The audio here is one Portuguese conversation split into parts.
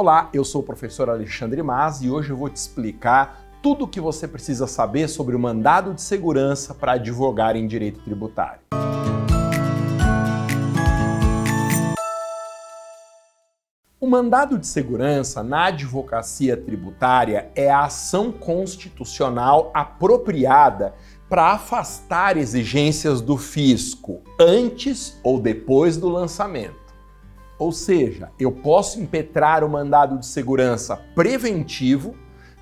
Olá, eu sou o professor Alexandre Mas e hoje eu vou te explicar tudo o que você precisa saber sobre o mandado de segurança para advogar em direito tributário. O mandado de segurança na advocacia tributária é a ação constitucional apropriada para afastar exigências do fisco antes ou depois do lançamento. Ou seja, eu posso impetrar o mandado de segurança preventivo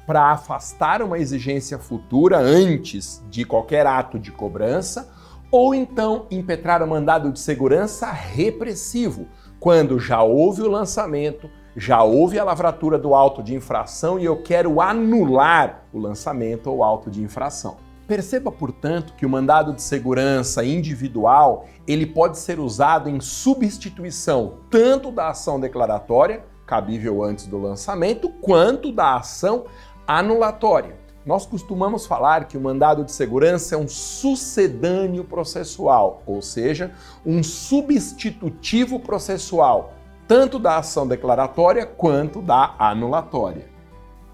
para afastar uma exigência futura antes de qualquer ato de cobrança, ou então impetrar o mandado de segurança repressivo, quando já houve o lançamento, já houve a lavratura do auto de infração e eu quero anular o lançamento ou auto de infração. Perceba, portanto, que o mandado de segurança individual, ele pode ser usado em substituição tanto da ação declaratória, cabível antes do lançamento, quanto da ação anulatória. Nós costumamos falar que o mandado de segurança é um sucedâneo processual, ou seja, um substitutivo processual, tanto da ação declaratória quanto da anulatória.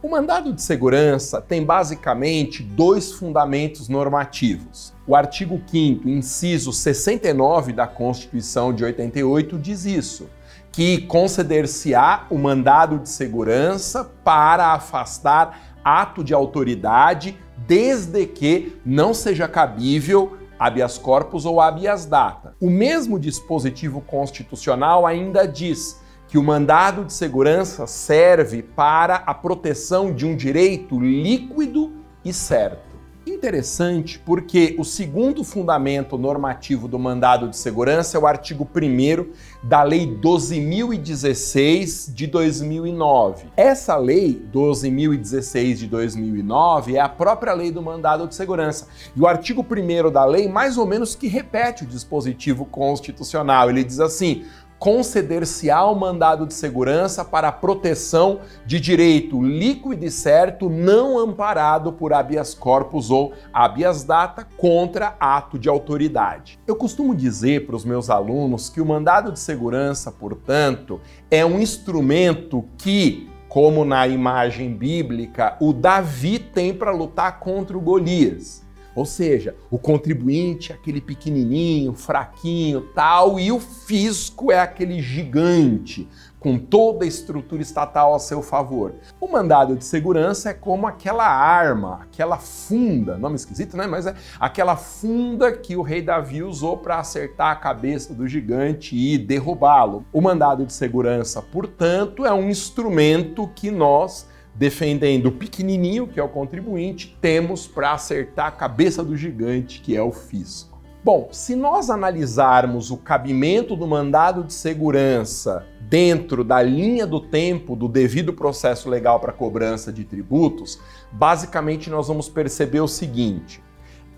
O mandado de segurança tem basicamente dois fundamentos normativos. O artigo 5, inciso 69 da Constituição de 88 diz isso, que conceder-se-á o mandado de segurança para afastar ato de autoridade desde que não seja cabível habeas corpus ou habeas data. O mesmo dispositivo constitucional ainda diz que o mandado de segurança serve para a proteção de um direito líquido e certo. Interessante porque o segundo fundamento normativo do mandado de segurança é o artigo 1 da Lei 12.016 de 2009. Essa Lei 12.016 de 2009 é a própria lei do mandado de segurança. E o artigo 1 da lei, mais ou menos, que repete o dispositivo constitucional. Ele diz assim: conceder-se-á o mandado de segurança para proteção de direito líquido e certo não amparado por habeas corpus ou habeas data contra ato de autoridade. Eu costumo dizer para os meus alunos que o mandado de segurança, portanto, é um instrumento que como na imagem bíblica, o Davi tem para lutar contra o Golias. Ou seja, o contribuinte é aquele pequenininho, fraquinho, tal, e o fisco é aquele gigante, com toda a estrutura estatal a seu favor. O mandado de segurança é como aquela arma, aquela funda, nome esquisito, né? Mas é aquela funda que o rei Davi usou para acertar a cabeça do gigante e derrubá-lo. O mandado de segurança, portanto, é um instrumento que nós defendendo o pequenininho, que é o contribuinte, temos para acertar a cabeça do gigante, que é o fisco. Bom, se nós analisarmos o cabimento do mandado de segurança dentro da linha do tempo do devido processo legal para cobrança de tributos, basicamente nós vamos perceber o seguinte: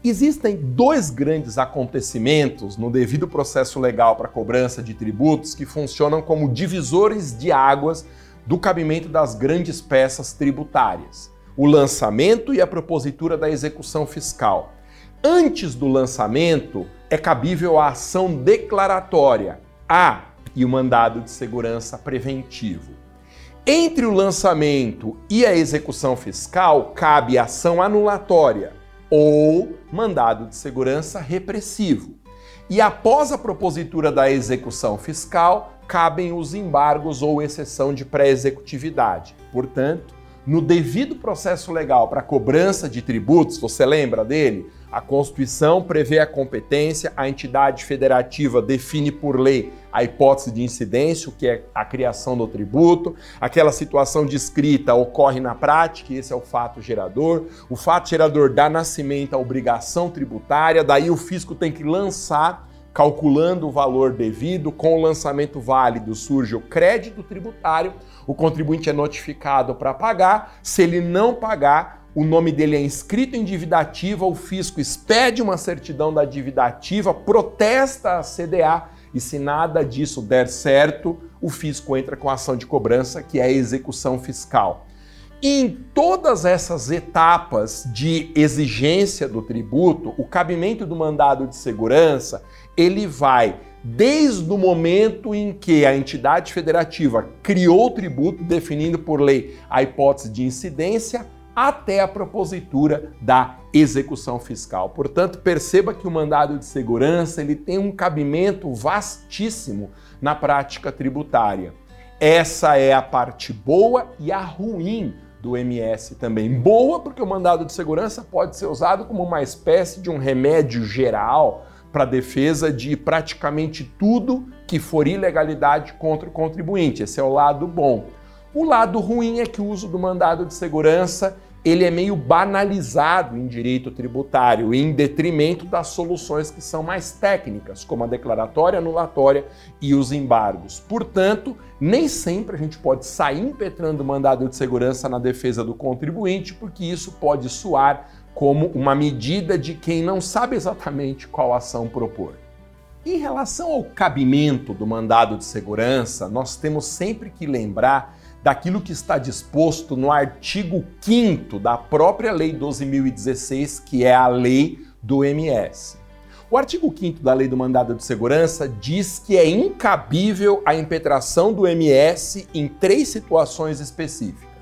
Existem dois grandes acontecimentos no devido processo legal para cobrança de tributos que funcionam como divisores de águas do cabimento das grandes peças tributárias, o lançamento e a propositura da execução fiscal. Antes do lançamento, é cabível a ação declaratória, A, e o mandado de segurança preventivo. Entre o lançamento e a execução fiscal, cabe ação anulatória ou mandado de segurança repressivo. E após a propositura da execução fiscal, cabem os embargos ou exceção de pré-executividade. Portanto, no devido processo legal para cobrança de tributos, você lembra dele? A Constituição prevê a competência, a entidade federativa define por lei a hipótese de incidência, o que é a criação do tributo, aquela situação descrita ocorre na prática, esse é o fato gerador. O fato gerador dá nascimento à obrigação tributária, daí o fisco tem que lançar calculando o valor devido, com o lançamento válido surge o crédito tributário, o contribuinte é notificado para pagar, se ele não pagar, o nome dele é inscrito em dívida ativa, o fisco expede uma certidão da dívida ativa, protesta a CDA e se nada disso der certo, o fisco entra com a ação de cobrança, que é a execução fiscal. Em todas essas etapas de exigência do tributo, o cabimento do mandado de segurança, ele vai desde o momento em que a entidade federativa criou o tributo, definindo por lei a hipótese de incidência, até a propositura da execução fiscal. Portanto, perceba que o mandado de segurança ele tem um cabimento vastíssimo na prática tributária. Essa é a parte boa e a ruim do MS também. Boa porque o mandado de segurança pode ser usado como uma espécie de um remédio geral para defesa de praticamente tudo que for ilegalidade contra o contribuinte. Esse é o lado bom. O lado ruim é que o uso do mandado de segurança ele é meio banalizado em direito tributário, em detrimento das soluções que são mais técnicas, como a declaratória, anulatória e os embargos. Portanto, nem sempre a gente pode sair impetrando o mandado de segurança na defesa do contribuinte, porque isso pode soar como uma medida de quem não sabe exatamente qual ação propor. Em relação ao cabimento do mandado de segurança, nós temos sempre que lembrar daquilo que está disposto no artigo 5 da própria Lei 12.016, que é a lei do MS. O artigo 5 da Lei do Mandado de Segurança diz que é incabível a impetração do MS em três situações específicas.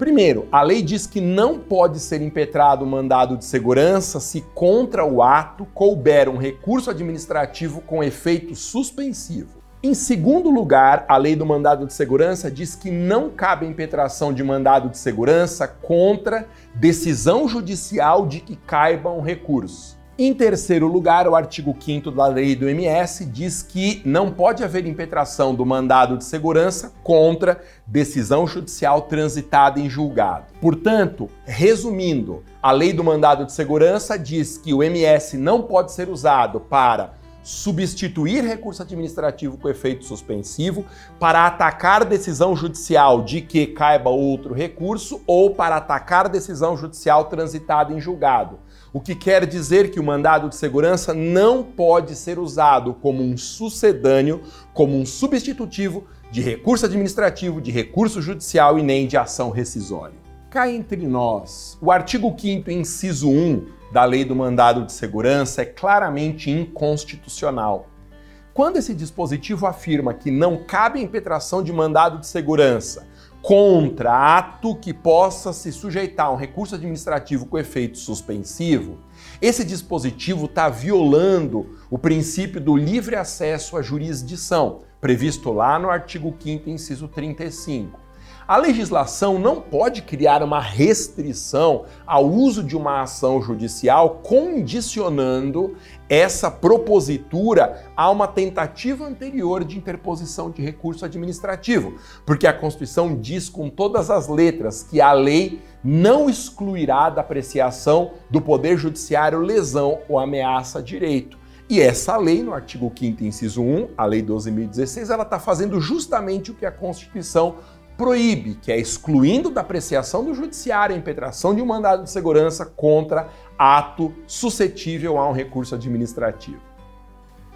Primeiro, a lei diz que não pode ser impetrado mandado de segurança se contra o ato couber um recurso administrativo com efeito suspensivo. Em segundo lugar, a lei do mandado de segurança diz que não cabe impetração de mandado de segurança contra decisão judicial de que caiba um recurso. Em terceiro lugar, o artigo 5 da lei do MS diz que não pode haver impetração do mandado de segurança contra decisão judicial transitada em julgado. Portanto, resumindo, a lei do mandado de segurança diz que o MS não pode ser usado para substituir recurso administrativo com efeito suspensivo para atacar decisão judicial de que caiba outro recurso ou para atacar decisão judicial transitada em julgado. O que quer dizer que o mandado de segurança não pode ser usado como um sucedâneo, como um substitutivo de recurso administrativo, de recurso judicial e nem de ação rescisória. Cá entre nós, o artigo 5 inciso 1 da lei do mandado de segurança é claramente inconstitucional. Quando esse dispositivo afirma que não cabe a impetração de mandado de segurança contra ato que possa se sujeitar a um recurso administrativo com efeito suspensivo, esse dispositivo está violando o princípio do livre acesso à jurisdição, previsto lá no artigo 5, inciso 35. A legislação não pode criar uma restrição ao uso de uma ação judicial condicionando essa propositura a uma tentativa anterior de interposição de recurso administrativo, porque a Constituição diz com todas as letras que a lei não excluirá da apreciação do Poder Judiciário lesão ou ameaça a direito. E essa lei, no artigo 5 inciso 1, a Lei 12.016, ela está fazendo justamente o que a Constituição proíbe, que é excluindo da apreciação do judiciário a impetração de um mandado de segurança contra ato suscetível a um recurso administrativo.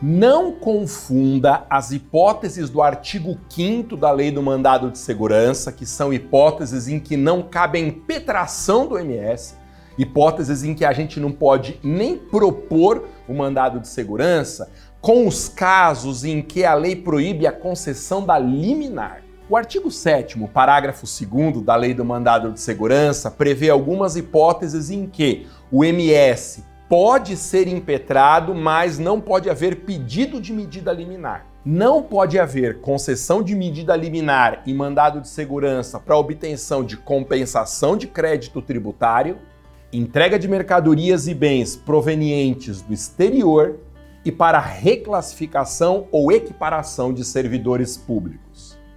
Não confunda as hipóteses do artigo 5 da Lei do Mandado de Segurança, que são hipóteses em que não cabe a impetração do MS, hipóteses em que a gente não pode nem propor o mandado de segurança, com os casos em que a lei proíbe a concessão da liminar. O artigo 7, parágrafo 2 da Lei do Mandado de Segurança prevê algumas hipóteses em que o MS pode ser impetrado, mas não pode haver pedido de medida liminar. Não pode haver concessão de medida liminar e mandado de segurança para obtenção de compensação de crédito tributário, entrega de mercadorias e bens provenientes do exterior e para reclassificação ou equiparação de servidores públicos.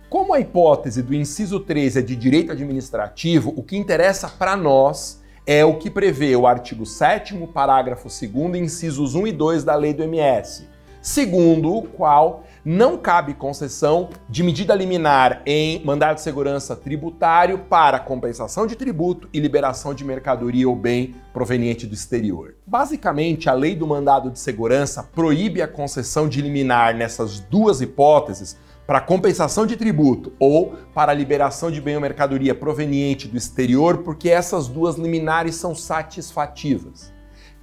Como a hipótese do inciso 3 é de direito administrativo, o que interessa para nós é o que prevê o artigo 7 parágrafo 2 incisos 1 e 2 da Lei do MS, segundo o qual não cabe concessão de medida liminar em mandado de segurança tributário para compensação de tributo e liberação de mercadoria ou bem proveniente do exterior. Basicamente, a lei do mandado de segurança proíbe a concessão de liminar nessas duas hipóteses para compensação de tributo ou para liberação de bem ou mercadoria proveniente do exterior, porque essas duas liminares são satisfativas.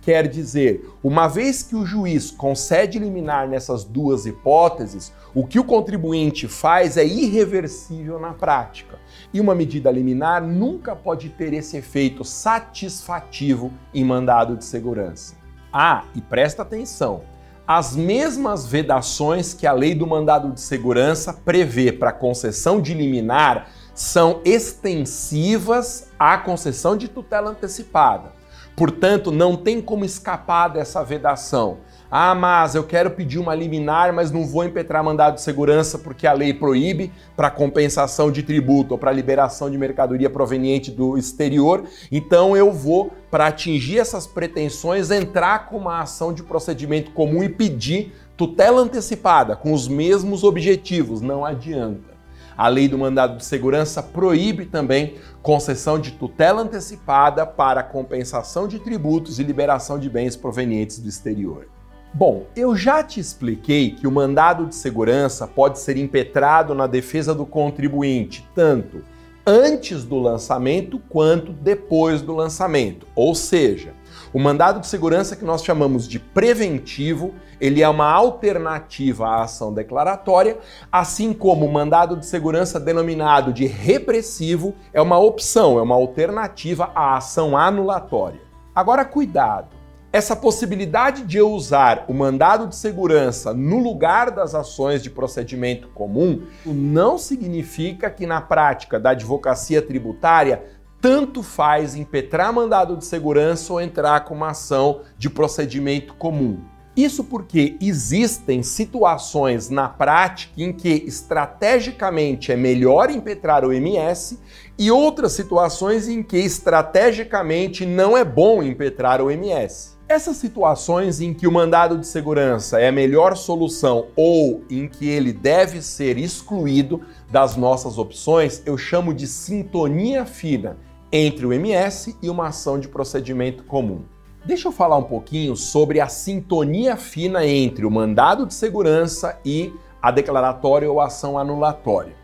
Quer dizer, uma vez que o juiz concede liminar nessas duas hipóteses, o que o contribuinte faz é irreversível na prática. E uma medida liminar nunca pode ter esse efeito satisfativo em mandado de segurança. Ah, e presta atenção: as mesmas vedações que a lei do mandado de segurança prevê para concessão de liminar são extensivas à concessão de tutela antecipada. Portanto, não tem como escapar dessa vedação. Ah, mas eu quero pedir uma liminar, mas não vou impetrar mandado de segurança porque a lei proíbe para compensação de tributo ou para liberação de mercadoria proveniente do exterior. Então eu vou, para atingir essas pretensões, entrar com uma ação de procedimento comum e pedir tutela antecipada com os mesmos objetivos. Não adianta. A lei do mandado de segurança proíbe também concessão de tutela antecipada para compensação de tributos e liberação de bens provenientes do exterior. Bom, eu já te expliquei que o mandado de segurança pode ser impetrado na defesa do contribuinte, tanto antes do lançamento quanto depois do lançamento. Ou seja, o mandado de segurança que nós chamamos de preventivo, ele é uma alternativa à ação declaratória, assim como o mandado de segurança denominado de repressivo é uma opção, é uma alternativa à ação anulatória. Agora cuidado. Essa possibilidade de eu usar o mandado de segurança no lugar das ações de procedimento comum não significa que na prática da advocacia tributária tanto faz impetrar mandado de segurança ou entrar com uma ação de procedimento comum. Isso porque existem situações na prática em que estrategicamente é melhor impetrar o MS e outras situações em que estrategicamente não é bom impetrar o MS. Essas situações em que o mandado de segurança é a melhor solução ou em que ele deve ser excluído das nossas opções, eu chamo de sintonia fina entre o MS e uma ação de procedimento comum. Deixa eu falar um pouquinho sobre a sintonia fina entre o mandado de segurança e a declaratória ou ação anulatória.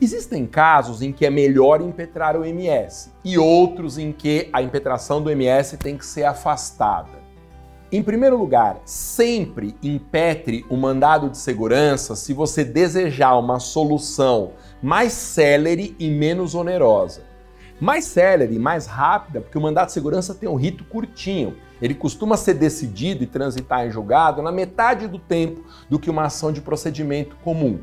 Existem casos em que é melhor impetrar o MS e outros em que a impetração do MS tem que ser afastada. Em primeiro lugar, sempre impetre o mandado de segurança se você desejar uma solução mais célere e menos onerosa mais célere, mais rápida, porque o mandato de segurança tem um rito curtinho. Ele costuma ser decidido e transitar em julgado na metade do tempo do que uma ação de procedimento comum.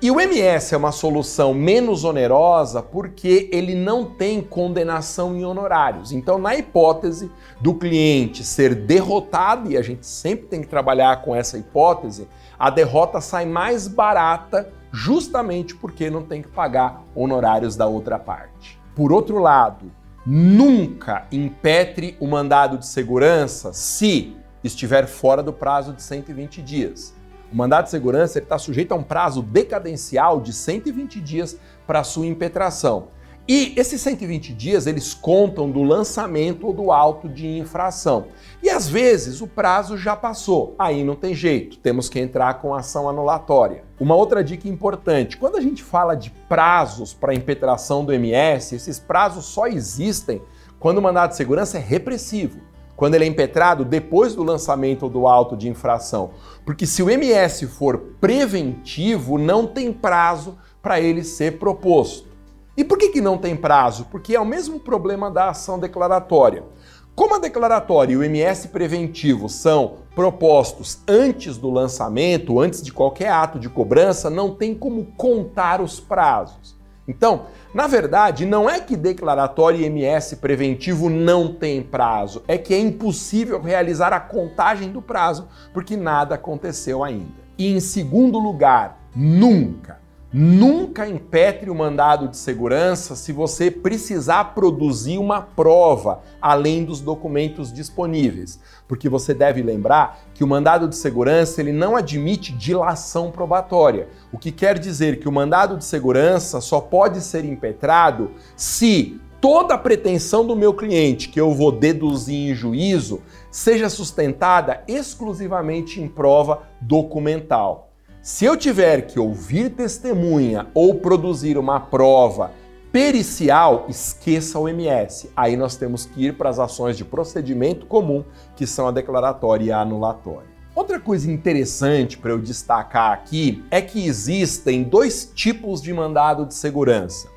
E o MS é uma solução menos onerosa porque ele não tem condenação em honorários. Então, na hipótese do cliente ser derrotado, e a gente sempre tem que trabalhar com essa hipótese, a derrota sai mais barata justamente porque não tem que pagar honorários da outra parte. Por outro lado, nunca impetre o mandado de segurança se estiver fora do prazo de 120 dias. O mandado de segurança está sujeito a um prazo decadencial de 120 dias para sua impetração. E esses 120 dias eles contam do lançamento ou do auto de infração. E às vezes o prazo já passou, aí não tem jeito, temos que entrar com ação anulatória. Uma outra dica importante: quando a gente fala de prazos para impetração do MS, esses prazos só existem quando o mandado de segurança é repressivo quando ele é impetrado depois do lançamento ou do auto de infração. Porque se o MS for preventivo, não tem prazo para ele ser proposto. E por que, que não tem prazo? Porque é o mesmo problema da ação declaratória. Como a declaratória e o MS preventivo são propostos antes do lançamento, antes de qualquer ato de cobrança, não tem como contar os prazos. Então, na verdade, não é que declaratório e MS preventivo não tem prazo, é que é impossível realizar a contagem do prazo porque nada aconteceu ainda. E em segundo lugar, nunca Nunca impetre o mandado de segurança se você precisar produzir uma prova além dos documentos disponíveis, porque você deve lembrar que o mandado de segurança ele não admite dilação probatória, o que quer dizer que o mandado de segurança só pode ser impetrado se toda a pretensão do meu cliente que eu vou deduzir em juízo seja sustentada exclusivamente em prova documental. Se eu tiver que ouvir testemunha ou produzir uma prova Pericial, esqueça o MS. Aí nós temos que ir para as ações de procedimento comum, que são a declaratória e a anulatória. Outra coisa interessante para eu destacar aqui é que existem dois tipos de mandado de segurança.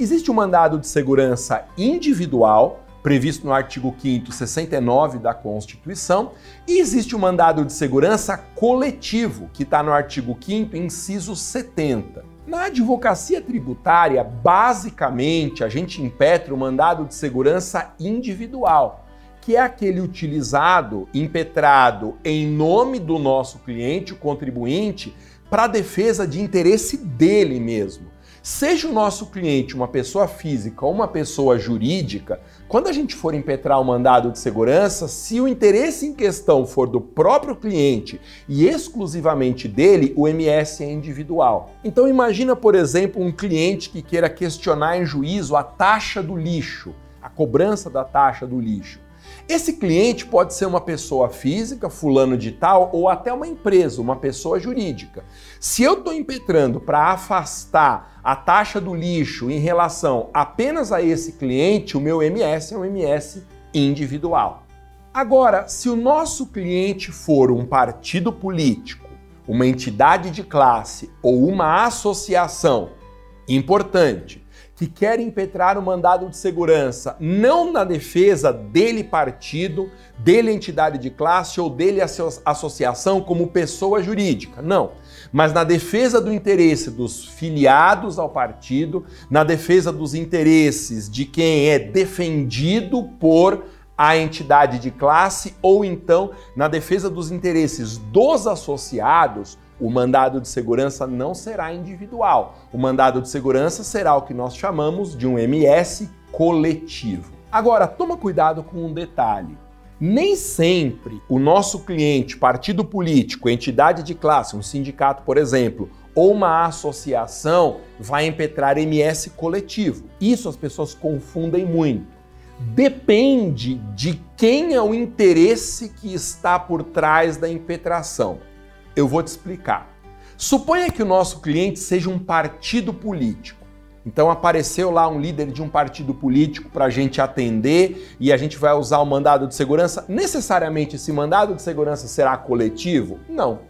Existe o mandado de segurança individual, previsto no artigo 5 69 da Constituição, e existe o mandado de segurança coletivo, que está no artigo 5 inciso 70. Na advocacia tributária, basicamente, a gente impetra o mandado de segurança individual que é aquele utilizado, impetrado em nome do nosso cliente, o contribuinte, para defesa de interesse dele mesmo. Seja o nosso cliente uma pessoa física ou uma pessoa jurídica, quando a gente for impetrar o mandado de segurança, se o interesse em questão for do próprio cliente e exclusivamente dele, o MS é individual. Então imagina, por exemplo, um cliente que queira questionar em juízo a taxa do lixo, a cobrança da taxa do lixo. Esse cliente pode ser uma pessoa física, fulano de tal, ou até uma empresa, uma pessoa jurídica. Se eu estou impetrando para afastar a taxa do lixo em relação apenas a esse cliente, o meu MS é um MS individual. Agora, se o nosso cliente for um partido político, uma entidade de classe ou uma associação, importante, que quer impetrar o mandado de segurança não na defesa dele partido, dele entidade de classe ou dele associação como pessoa jurídica, não, mas na defesa do interesse dos filiados ao partido, na defesa dos interesses de quem é defendido por a entidade de classe ou então na defesa dos interesses dos associados o mandado de segurança não será individual. O mandado de segurança será o que nós chamamos de um MS coletivo. Agora, toma cuidado com um detalhe. Nem sempre o nosso cliente, partido político, entidade de classe, um sindicato, por exemplo, ou uma associação vai impetrar MS coletivo. Isso as pessoas confundem muito. Depende de quem é o interesse que está por trás da impetração. Eu vou te explicar. Suponha que o nosso cliente seja um partido político. Então apareceu lá um líder de um partido político para a gente atender e a gente vai usar o mandado de segurança. Necessariamente esse mandado de segurança será coletivo? Não.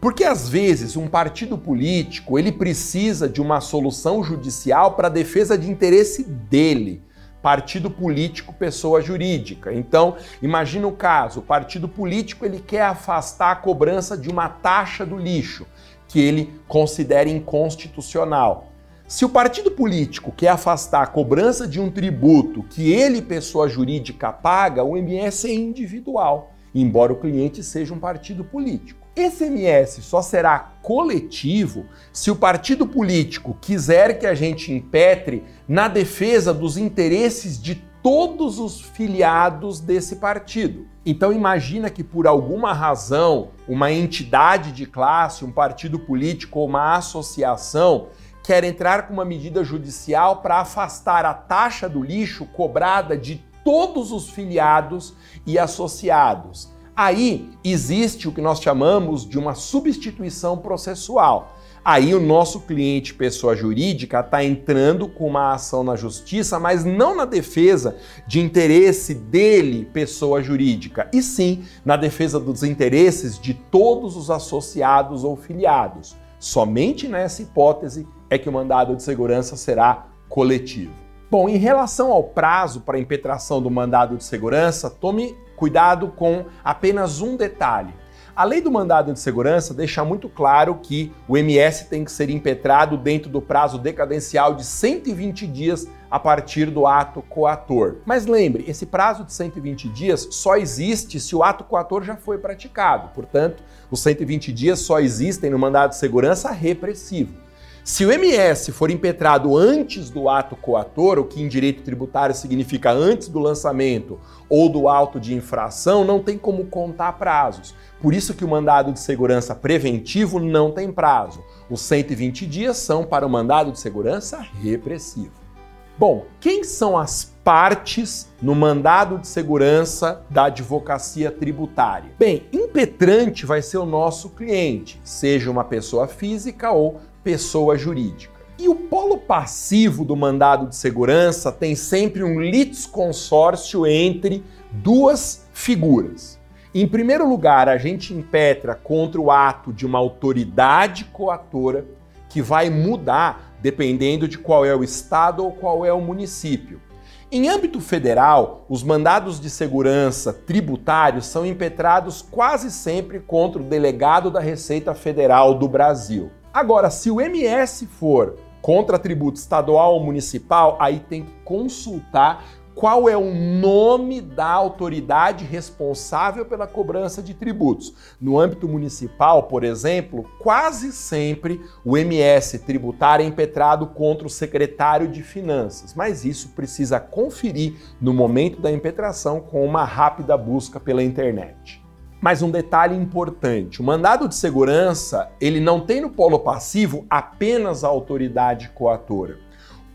Porque às vezes um partido político ele precisa de uma solução judicial para defesa de interesse dele partido político, pessoa jurídica. Então, imagina o caso, o partido político ele quer afastar a cobrança de uma taxa do lixo que ele considera inconstitucional. Se o partido político quer afastar a cobrança de um tributo que ele, pessoa jurídica, paga, o MS é individual, embora o cliente seja um partido político. Esse MS só será coletivo se o partido político quiser que a gente impetre na defesa dos interesses de todos os filiados desse partido. Então imagina que por alguma razão uma entidade de classe, um partido político ou uma associação quer entrar com uma medida judicial para afastar a taxa do lixo cobrada de todos os filiados e associados. Aí existe o que nós chamamos de uma substituição processual. Aí o nosso cliente, pessoa jurídica, está entrando com uma ação na justiça, mas não na defesa de interesse dele, pessoa jurídica, e sim na defesa dos interesses de todos os associados ou filiados. Somente nessa hipótese é que o mandado de segurança será coletivo. Bom, em relação ao prazo para a impetração do mandado de segurança, tome cuidado com apenas um detalhe. A lei do mandado de segurança deixa muito claro que o MS tem que ser impetrado dentro do prazo decadencial de 120 dias a partir do ato coator. Mas lembre, esse prazo de 120 dias só existe se o ato coator já foi praticado. Portanto, os 120 dias só existem no mandado de segurança repressivo. Se o MS for impetrado antes do ato coator, o que em direito tributário significa antes do lançamento ou do auto de infração, não tem como contar prazos. Por isso que o mandado de segurança preventivo não tem prazo. Os 120 dias são para o mandado de segurança repressivo. Bom, quem são as partes no mandado de segurança da advocacia tributária? Bem, impetrante vai ser o nosso cliente, seja uma pessoa física ou pessoa jurídica. E o polo passivo do mandado de segurança tem sempre um litisconsórcio entre duas figuras. Em primeiro lugar, a gente impetra contra o ato de uma autoridade coatora que vai mudar dependendo de qual é o estado ou qual é o município. Em âmbito federal, os mandados de segurança tributários são impetrados quase sempre contra o delegado da Receita Federal do Brasil. Agora, se o MS for contra tributo estadual ou municipal, aí tem que consultar qual é o nome da autoridade responsável pela cobrança de tributos. No âmbito municipal, por exemplo, quase sempre o MS tributário é impetrado contra o secretário de Finanças, mas isso precisa conferir no momento da impetração com uma rápida busca pela internet. Mas um detalhe importante, o mandado de segurança, ele não tem no polo passivo apenas a autoridade coatora.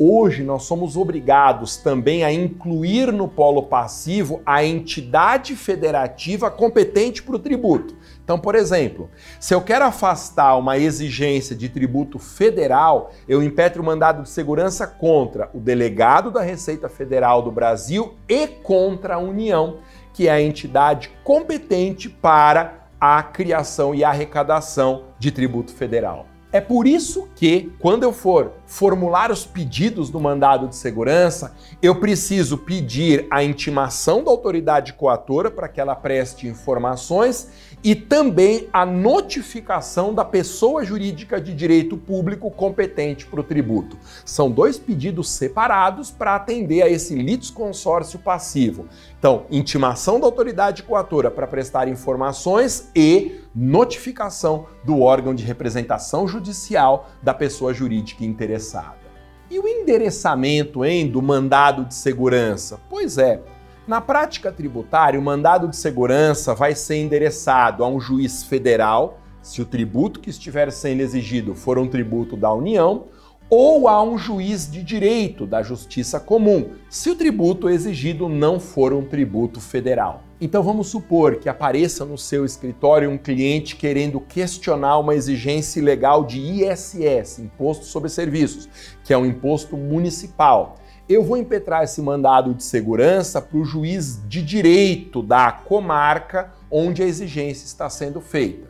Hoje nós somos obrigados também a incluir no polo passivo a entidade federativa competente para o tributo. Então, por exemplo, se eu quero afastar uma exigência de tributo federal, eu impetro o mandado de segurança contra o delegado da Receita Federal do Brasil e contra a União, que é a entidade competente para a criação e arrecadação de tributo federal. É por isso que, quando eu for formular os pedidos do mandado de segurança, eu preciso pedir a intimação da autoridade coatora para que ela preste informações e também a notificação da pessoa jurídica de direito público competente para o tributo. São dois pedidos separados para atender a esse litisconsórcio passivo. Então, intimação da autoridade coatora para prestar informações e notificação do órgão de representação judicial da pessoa jurídica interessada. E o endereçamento hein, do mandado de segurança? Pois é, na prática tributária, o mandado de segurança vai ser endereçado a um juiz federal, se o tributo que estiver sendo exigido for um tributo da União, ou a um juiz de direito da Justiça Comum, se o tributo exigido não for um tributo federal. Então vamos supor que apareça no seu escritório um cliente querendo questionar uma exigência legal de ISS, Imposto sobre Serviços, que é um imposto municipal eu vou impetrar esse mandado de segurança para o juiz de direito da comarca onde a exigência está sendo feita.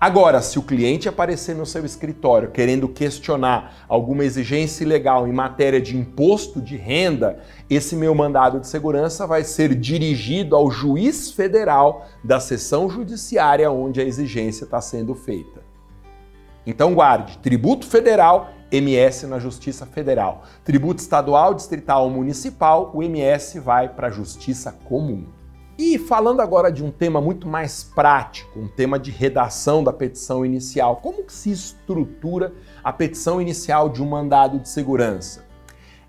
Agora, se o cliente aparecer no seu escritório querendo questionar alguma exigência legal em matéria de imposto de renda, esse meu mandado de segurança vai ser dirigido ao juiz federal da seção judiciária onde a exigência está sendo feita. Então guarde, tributo federal MS na Justiça Federal. Tributo estadual, distrital ou municipal, o MS vai para a Justiça Comum. E falando agora de um tema muito mais prático, um tema de redação da petição inicial, como que se estrutura a petição inicial de um mandado de segurança?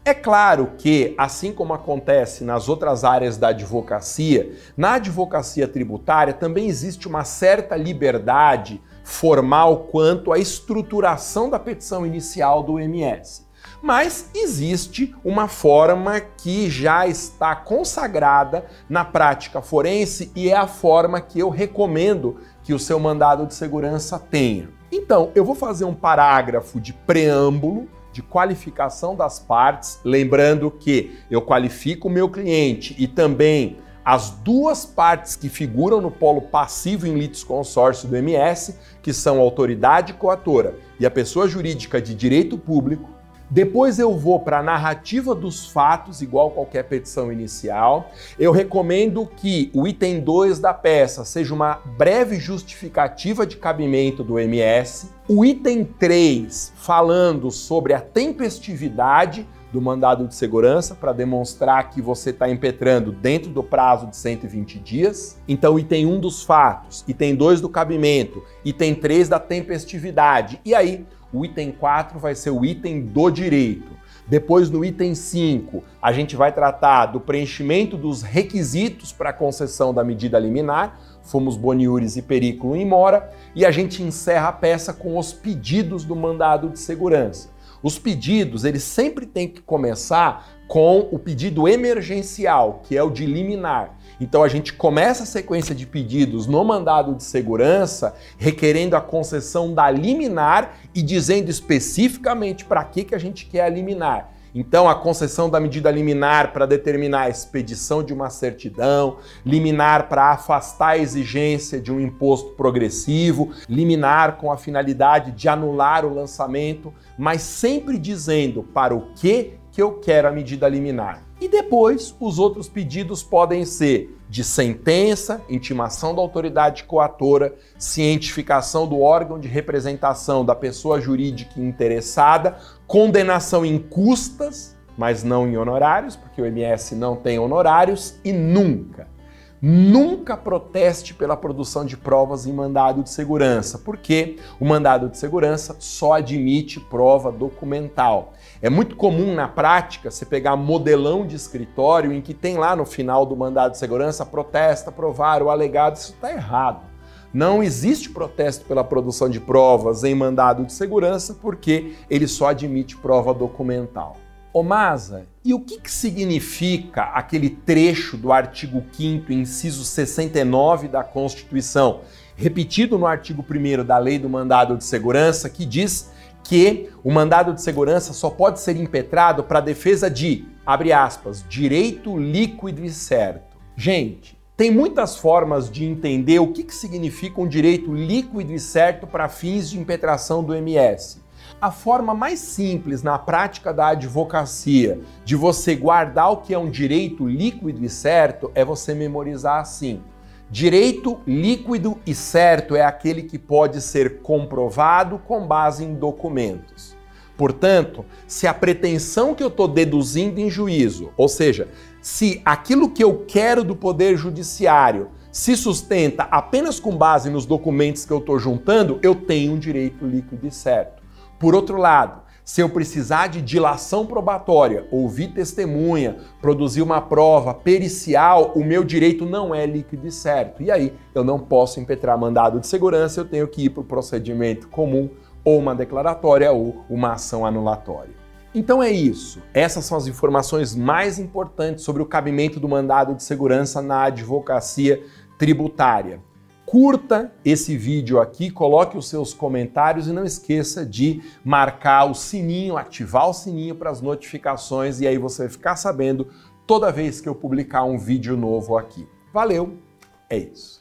É claro que, assim como acontece nas outras áreas da advocacia, na advocacia tributária também existe uma certa liberdade formal quanto à estruturação da petição inicial do MS. Mas existe uma forma que já está consagrada na prática forense e é a forma que eu recomendo que o seu mandado de segurança tenha. Então, eu vou fazer um parágrafo de preâmbulo de qualificação das partes, lembrando que eu qualifico o meu cliente e também as duas partes que figuram no polo passivo em litisconsórcio do MS, que são a autoridade coatora e a pessoa jurídica de direito público. Depois eu vou para a narrativa dos fatos, igual qualquer petição inicial. Eu recomendo que o item 2 da peça seja uma breve justificativa de cabimento do MS. O item 3, falando sobre a tempestividade do mandado de segurança para demonstrar que você está impetrando dentro do prazo de 120 dias. Então, item 1 dos fatos, item 2 do cabimento, item 3 da tempestividade. E aí, o item 4 vai ser o item do direito. Depois, no item 5, a gente vai tratar do preenchimento dos requisitos para a concessão da medida liminar, fomos boniures e perículo em mora, e a gente encerra a peça com os pedidos do mandado de segurança. Os pedidos, eles sempre têm que começar com o pedido emergencial, que é o de liminar. Então a gente começa a sequência de pedidos no mandado de segurança, requerendo a concessão da liminar e dizendo especificamente para que, que a gente quer a liminar. Então, a concessão da medida liminar para determinar a expedição de uma certidão, liminar para afastar a exigência de um imposto progressivo, liminar com a finalidade de anular o lançamento, mas sempre dizendo para o que que eu quero a medida liminar. E depois, os outros pedidos podem ser de sentença, intimação da autoridade coatora, cientificação do órgão de representação da pessoa jurídica interessada, condenação em custas, mas não em honorários, porque o MS não tem honorários, e nunca, nunca proteste pela produção de provas em mandado de segurança, porque o mandado de segurança só admite prova documental. É muito comum na prática você pegar modelão de escritório em que tem lá no final do mandado de segurança protesta, provar o alegado. Isso está errado. Não existe protesto pela produção de provas em mandado de segurança porque ele só admite prova documental. Ô Masa, e o que, que significa aquele trecho do artigo 5 inciso 69 da Constituição, repetido no artigo 1 da Lei do Mandado de Segurança, que diz que o mandado de segurança só pode ser impetrado para defesa de, abre aspas, direito líquido e certo. Gente, tem muitas formas de entender o que, que significa um direito líquido e certo para fins de impetração do MS. A forma mais simples na prática da advocacia de você guardar o que é um direito líquido e certo é você memorizar assim. Direito líquido e certo é aquele que pode ser comprovado com base em documentos. Portanto, se a pretensão que eu estou deduzindo em juízo, ou seja, se aquilo que eu quero do Poder Judiciário se sustenta apenas com base nos documentos que eu estou juntando, eu tenho um direito líquido e certo. Por outro lado, se eu precisar de dilação probatória, ouvir testemunha, produzir uma prova pericial, o meu direito não é líquido e certo. E aí eu não posso impetrar mandado de segurança, eu tenho que ir para o procedimento comum, ou uma declaratória, ou uma ação anulatória. Então é isso. Essas são as informações mais importantes sobre o cabimento do mandado de segurança na advocacia tributária. Curta esse vídeo aqui, coloque os seus comentários e não esqueça de marcar o sininho, ativar o sininho para as notificações e aí você vai ficar sabendo toda vez que eu publicar um vídeo novo aqui. Valeu, é isso.